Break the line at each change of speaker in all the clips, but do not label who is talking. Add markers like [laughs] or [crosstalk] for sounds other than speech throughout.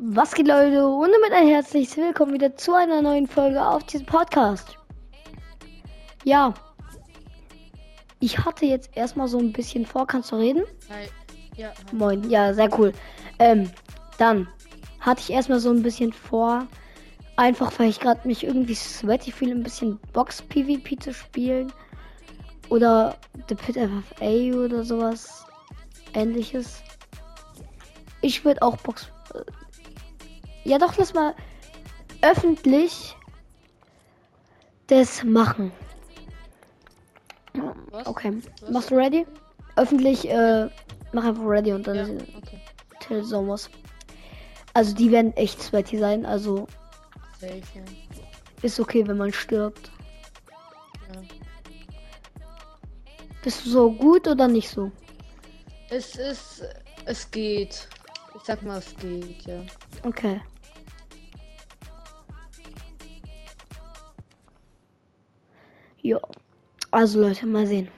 Was geht Leute und damit ein herzliches Willkommen wieder zu einer neuen Folge auf diesem Podcast. Ja, ich hatte jetzt erstmal so ein bisschen vor, kannst du reden?
Hi. Ja, hi.
Moin, ja, sehr cool. Ähm, dann hatte ich erstmal so ein bisschen vor, einfach weil ich gerade mich irgendwie sweaty fühle, ein bisschen Box-PvP zu spielen. Oder The Pit FFA oder sowas ähnliches. Ich würde auch Box. Ja, doch, lass mal öffentlich das machen.
Was?
Okay.
Was?
Machst du ready? Öffentlich, äh, mach einfach ready und dann
Ja, okay.
Till Sommers. Also die werden echt sweaty sein, also
ja.
ist okay, wenn man stirbt.
ja.
Bist du so gut oder nicht so?
Es ist. Es geht. Ich sag mal, es geht, ja.
Okay. Ja. Also Leute, mal sehen.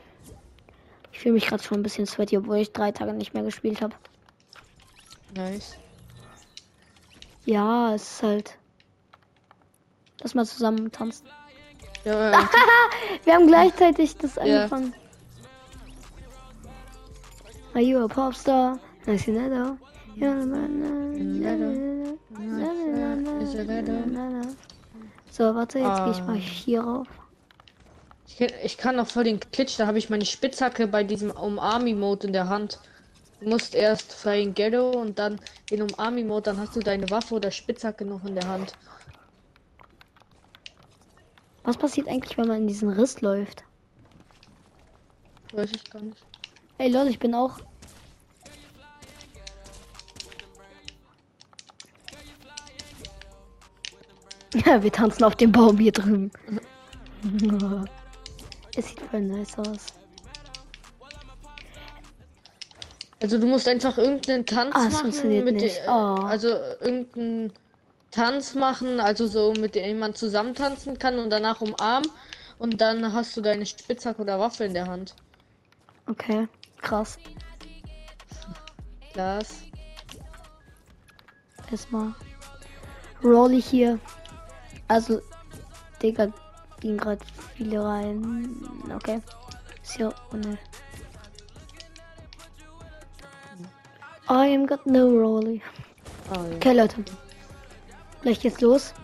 Ich fühle mich gerade schon ein bisschen sweaty, obwohl ich drei Tage nicht mehr gespielt habe.
Nice.
Ja, es ist halt. Lass mal zusammen tanzen.
Ja, ja.
Wir haben gleichzeitig das angefangen. Are you a popstar? Nice and letter. So, warte, jetzt gehe ich mal hier rauf.
Ich, ich kann noch voll den Glitch, da habe ich meine Spitzhacke bei diesem Umarmi-Mode in der Hand. Du musst erst Flying Ghetto und dann in Umarmi-Mode, dann hast du deine Waffe oder Spitzhacke noch in der Hand.
Was passiert eigentlich, wenn man in diesen Riss läuft?
Weiß ich gar nicht.
Ey Leute, ich bin auch. [laughs] Ja, wir tanzen auf dem Baum hier drüben. [laughs] [laughs] es sieht voll nice aus.
Also du musst einfach irgendeinen Tanz
Ah,
machen mit
nicht. Oh.
also irgendeinen Tanz machen, also so mit dem man zusammen tanzen kann und danach umarmen und dann hast du deine Spitzhacke oder Waffe in der Hand.
Okay, krass.
Das.
Erstmal. Rolly hier. Also, Digga, gehen gerade viele rein. Okay. Ist hier. Oh ne. I am got no Rolly.
Ah, ja.
Okay, Leute. Gleich geht's los.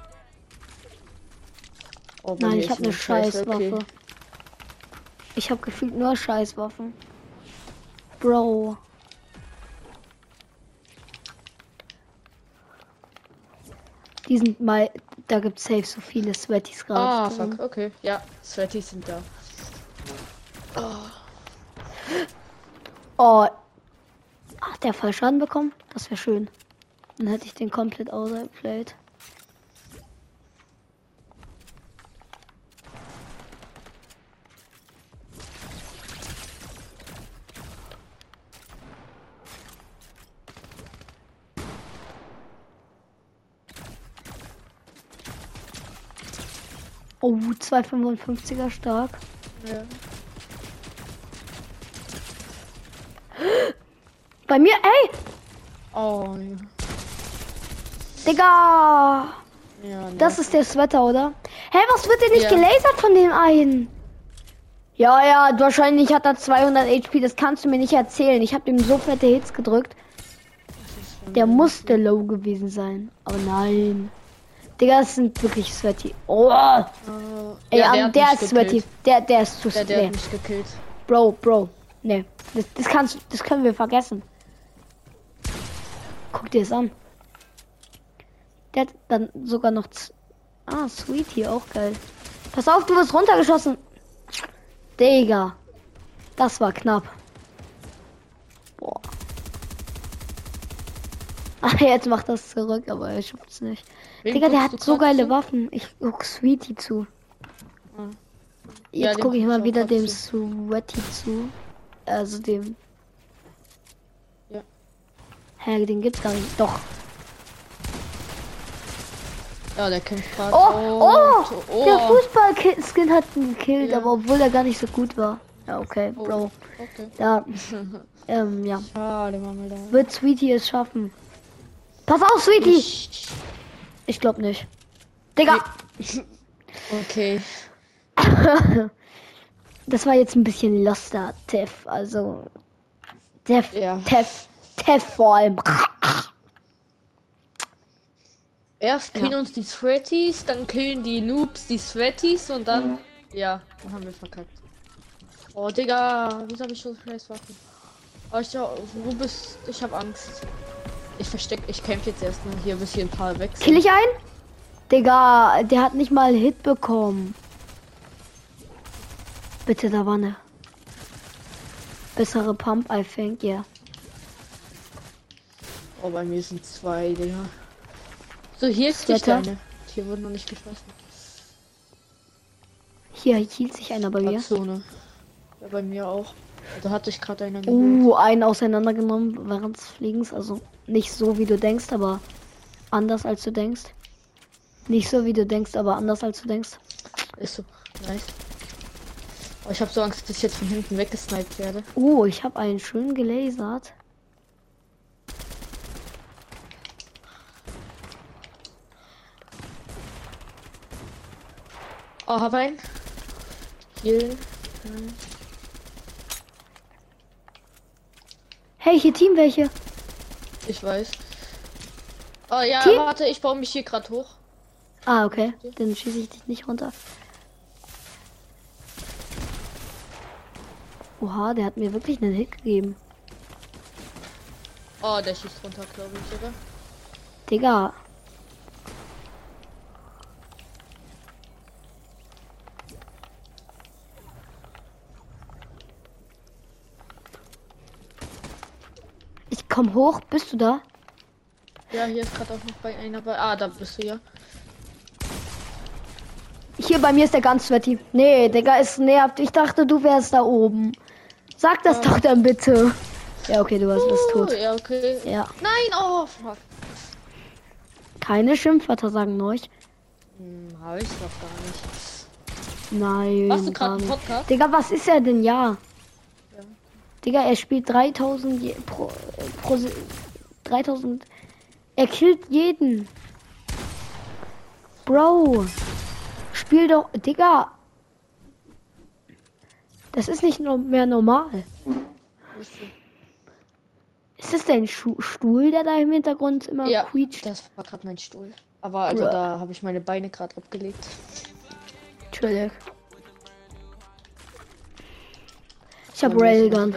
Oh,
Nein, ich habe eine Scheißwaffe.
okay.
Ich habe gefühlt nur Scheißwaffen. Bro. Die sind mal. Da gibt's safe so viele Sweaties gerade.
Ah,
drin.
fuck, okay. Ja, Sweaty sind da.
Oh. Hat der voll Schaden bekommen? Das wäre schön. Dann hätte ich den komplett outplayed. Oh, 255er stark.
Ja. [gasps]
Bei mir, ey!
Oh, ja.
Digga!
ja ne.
Das ist der Sweater, oder? Hä, was wird denn nicht
Ja.
gelasert von dem einen? Ja, ja, wahrscheinlich hat er 200 HP, das kannst du mir nicht erzählen. Ich habe ihm so fette Hits gedrückt. Der musste low gewesen sein. Aber nein. Digga, das sind wirklich Sweaty. Oh,
Äh,
ey,
ja,
der,
hat
der ist Sweaty. Der, der ist zu
Der, der
nee.
hat mich gekillt.
Bro, Bro. Nee. Das, das kannst das können wir vergessen. Guck dir das an. Der hat dann sogar noch. Ah, Sweetie, auch geil. Pass auf, du wirst runtergeschossen. Digga. Das war knapp. Ah, jetzt macht das zurück, aber er schafft es nicht.
Wem
Digga, der hat so geile
zu?
Waffen. Ich guck Sweetie zu.
Ah. Ja,
Jetzt
dem
gucke ich mal
ich
wieder dem
zu.
Sweaty zu. Also dem.
Ja.
Hä, den gibt's gar nicht. Doch.
Ja, der kämpft gerade.
Oh, oh,
oh,
Der Fußball-Skin hat ihn gekillt,
Ja.
aber obwohl er gar nicht so gut war. Ja, okay,
Oh.
Bro.
Okay.
Ja. [laughs] ähm, ja.
Schade, Marmelade.
Wird Sweetie es schaffen? Pass auf, Sweetie!
Ich,
Ich glaube nicht. Digga!
okay. [laughs]
Das war jetzt ein bisschen loster, Teff. Also. Teff,
Ja.
Teff, Teff vor allem.
Erst killen
Ja.
uns die Sweaties, dann killen die Noobs die Sweaties und dann. Ja, dann haben wir verkackt. Oh, Digga, wieso habe ich so scheiß Waffen? Oh, ich, wo bist Ich habe Angst. Ich versteck, ich camp jetzt erstmal hier, bis hier ein paar weg.
Kill ich einen? Digga, der hat nicht mal Hit bekommen. Bitte, da war eine bessere Pump, I think, yeah.
Oh, bei mir sind zwei, Digga. So, hier ist die
Sweater.
Steine. Hier wurden noch nicht geschossen.
Hier hielt sich einer bei mir.
Zone. Ja, bei mir auch. Da hatte ich gerade einen. geholt.
Uh, einen auseinandergenommen während des Fliegens. Also nicht so, wie du denkst, aber anders als du denkst. Nicht so, wie du denkst, aber anders als du denkst.
Ist so. Nice. Oh, ich habe so Angst, dass ich jetzt von hinten weggesniped werde.
Oh, ich habe einen schön gelasert.
Oh, hab einen. Hier.
Hey, hier Team welche.
Ich weiß. Oh ja,
Team?
warte, ich baue mich hier gerade hoch.
Ah, okay. Dann schieße ich dich nicht runter. Oha, der hat mir wirklich einen Hit gegeben.
Oh, der schießt runter, glaube ich, oder?
Digga. Ich komm hoch, bist du da?
Ja, hier ist gerade auch noch bei einer bei. Ah, da bist du ja.
Hier bei mir ist der ganz sweaty. Nee, Digga, es nervt. Ich dachte, du wärst da oben. Sag das doch dann bitte. Ja, okay, du bist
Oh,
tot.
ja, okay.
Ja.
Nein, oh, fuck.
Keine Schimpfwörter sagen euch.
Hm, hab ich doch gar nicht.
Nein.
Machst du gerade einen. Podcast?
Digga, was ist er denn? Ja.
Ja.
Digga, er spielt 3000 je, pro, pro Se- 3000. Er killt jeden. Bro. Spiel doch. Digga. Das ist nicht mehr normal. Ist das dein Schu Stuhl, der da im Hintergrund immer
Ja,
quietscht?
das war gerade mein Stuhl. Aber also
Bruh.
da habe ich meine Beine gerade abgelegt.
Entschuldigung. Ich hab
Bei mir ist
Railgun.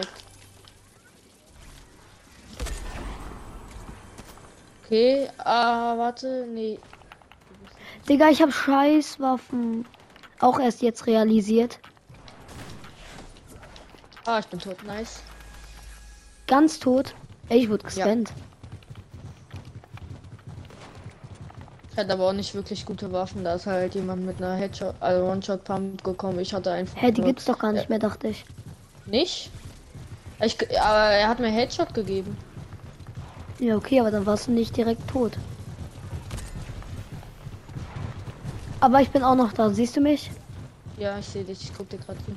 Okay, ah, warte, nee.
Digga, ich hab Scheißwaffen. Auch erst jetzt realisiert.
Ah, ich bin tot, nice.
Ganz tot. Ey, ich wurde gescannt.
Ich hatte aber auch nicht wirklich gute Waffen. Da ist halt jemand mit einer Headshot, also One-Shot-Pump gekommen. Ich hatte einfach.
Hä, die
nur-
gibt's doch gar nicht mehr, dachte ich.
Nicht? Ich, aber er hat mir Headshot gegeben.
Ja, okay, aber dann warst du nicht direkt tot. Aber ich bin auch noch da. Siehst du mich?
Ja, ich sehe dich. Ich guck dir gerade zu.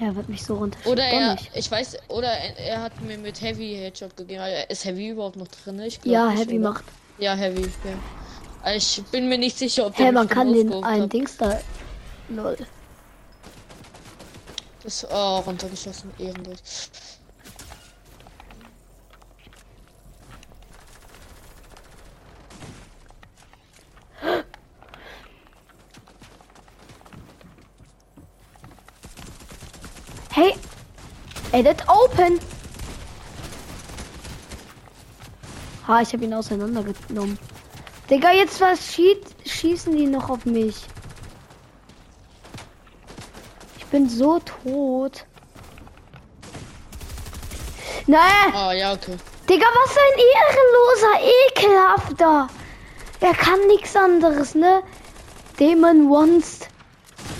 Er wird mich so runter.
Oder er,
nicht.
ich weiß, oder er, er hat mir mit Heavy Headshot gegeben. Ist Heavy überhaupt noch drin? Ich glaub
Ja,
nicht,
Heavy
oder?
macht.
Ja, Heavy, ja. Also Ich bin mir nicht sicher, ob der
man kann den
hat.
Dings da. Lol.
Das, oh, runtergeschossen, ehrenlos.
Hey! Edit open! Ha, ich habe ihn auseinandergenommen. Digga, jetzt was schießt, schießen die noch auf mich. Ich bin so tot. Nein!
Ah, ja, okay.
Digga, was ein ehrenloser, ekelhafter. Er kann nichts anderes, ne? Demon Wonst.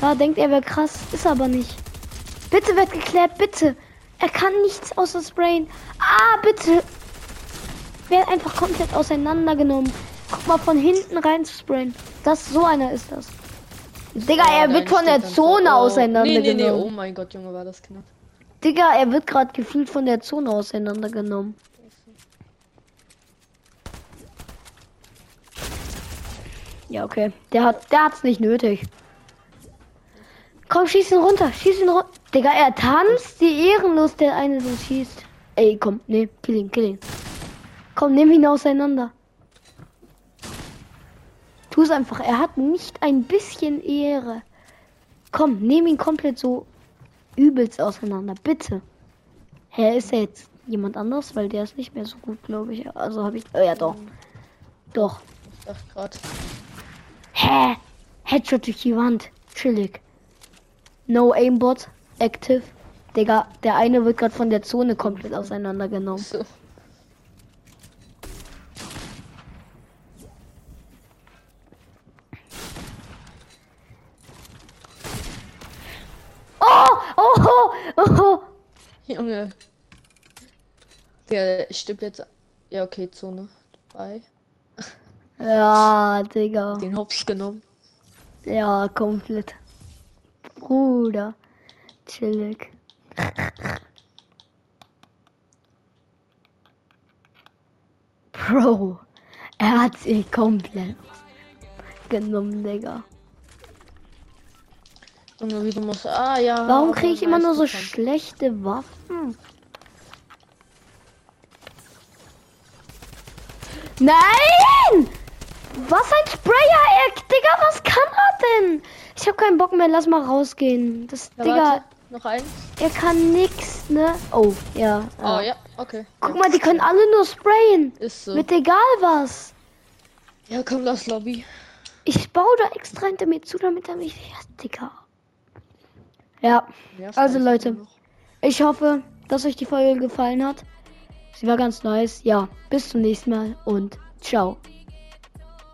Da denkt er wäre krass, ist aber nicht. Bitte wird geklärt, bitte. Er kann nichts außer sprayen. Ah, bitte. Wird einfach komplett auseinandergenommen. Guck mal von hinten rein zu sprayen. Das so einer ist das. Digga,
Ah,
er wird von der Zone
oh.
auseinandergenommen.
Nee, nee, nee, oh mein Gott, Junge, war das knapp.
Digga, er wird gerade gefühlt von der Zone auseinandergenommen. Ja, okay. Der hat, der hat's nicht nötig. Komm, schieß ihn runter, schieß ihn runter. Digga, er tanzt, die ehrenlos, der eine so schießt. Ey, komm, nee, kill ihn, kill ihn. Komm, nimm ihn auseinander. Tu es einfach, er hat nicht ein bisschen Ehre. Komm, nimm ihn komplett so übelst auseinander, bitte. Hä, ist er jetzt jemand anders? Weil der ist nicht mehr so gut, glaube ich. Also habe ich. Oh ja, doch. Doch.
Dachte gerade.
Hä? Headshot durch die Wand. Chillig. No aimbot. Active. Digga, der eine wird gerade von der Zone komplett auseinandergenommen.
So.
Oh! Oh! Oh!
Junge. Der stirbt jetzt. Ja, okay, Zone 2.
Ja, [laughs] Digga.
Den Hops genommen.
Ja, komplett. Bruder. Chillig. Bro. Er hat sie komplett genommen, Digga.
Junge, wie du musst. Ah, ja.
Warum kriege ich immer nur so
bekommen.
schlechte Waffen? Nein! Was ein Sprayer-Eck, Digga, was kann er denn? Ich habe keinen Bock mehr, lass mal rausgehen. Das,
Ja,
Digga,
warte. Noch eins.
er kann nix, ne? Oh, ja.
Oh,
ja.
okay.
Guck
ja.
mal, die können alle nur sprayen.
Ist so.
Mit egal was.
Ja, komm, lass Lobby.
Ich baue da extra hinter mir zu, damit er mich. Ja, Digga. Ja, Also, Leute. ich hoffe, dass euch die Folge gefallen hat. Sie war ganz nice. Ja, bis zum nächsten Mal und ciao.